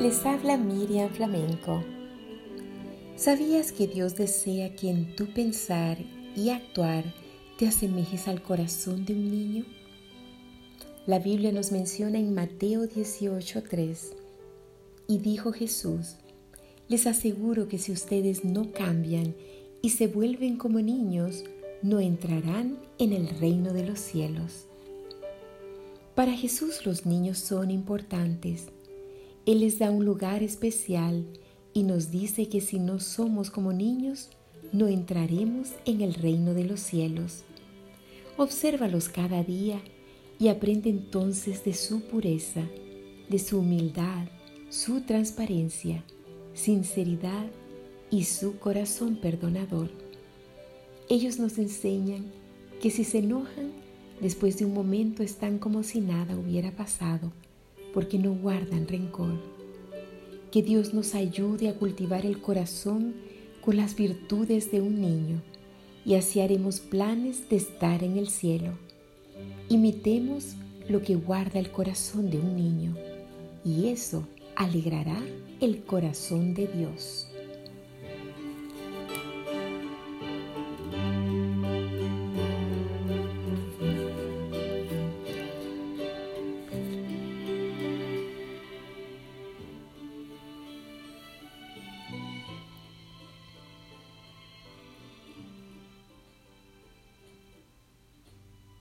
Les habla Miriam Flamenco. ¿Sabías que Dios desea que en tu pensar y actuar te asemejes al corazón de un niño? La Biblia nos menciona en Mateo 18:3 y dijo Jesús, les aseguro que si ustedes no cambian y se vuelven como niños, no entrarán en el reino de los cielos. Para Jesús los niños son importantes. Él les da un lugar especial y nos dice que si no somos como niños, no entraremos en el reino de los cielos. Obsérvalos cada día y aprende entonces de su pureza, de su humildad, su transparencia, sinceridad y su corazón perdonador. Ellos nos enseñan que si se enojan, Después de un momento están como si nada hubiera pasado, porque no guardan rencor. Que Dios nos ayude a cultivar el corazón con las virtudes de un niño y así haremos planes de estar en el cielo. Imitemos lo que guarda el corazón de un niño y eso alegrará el corazón de Dios.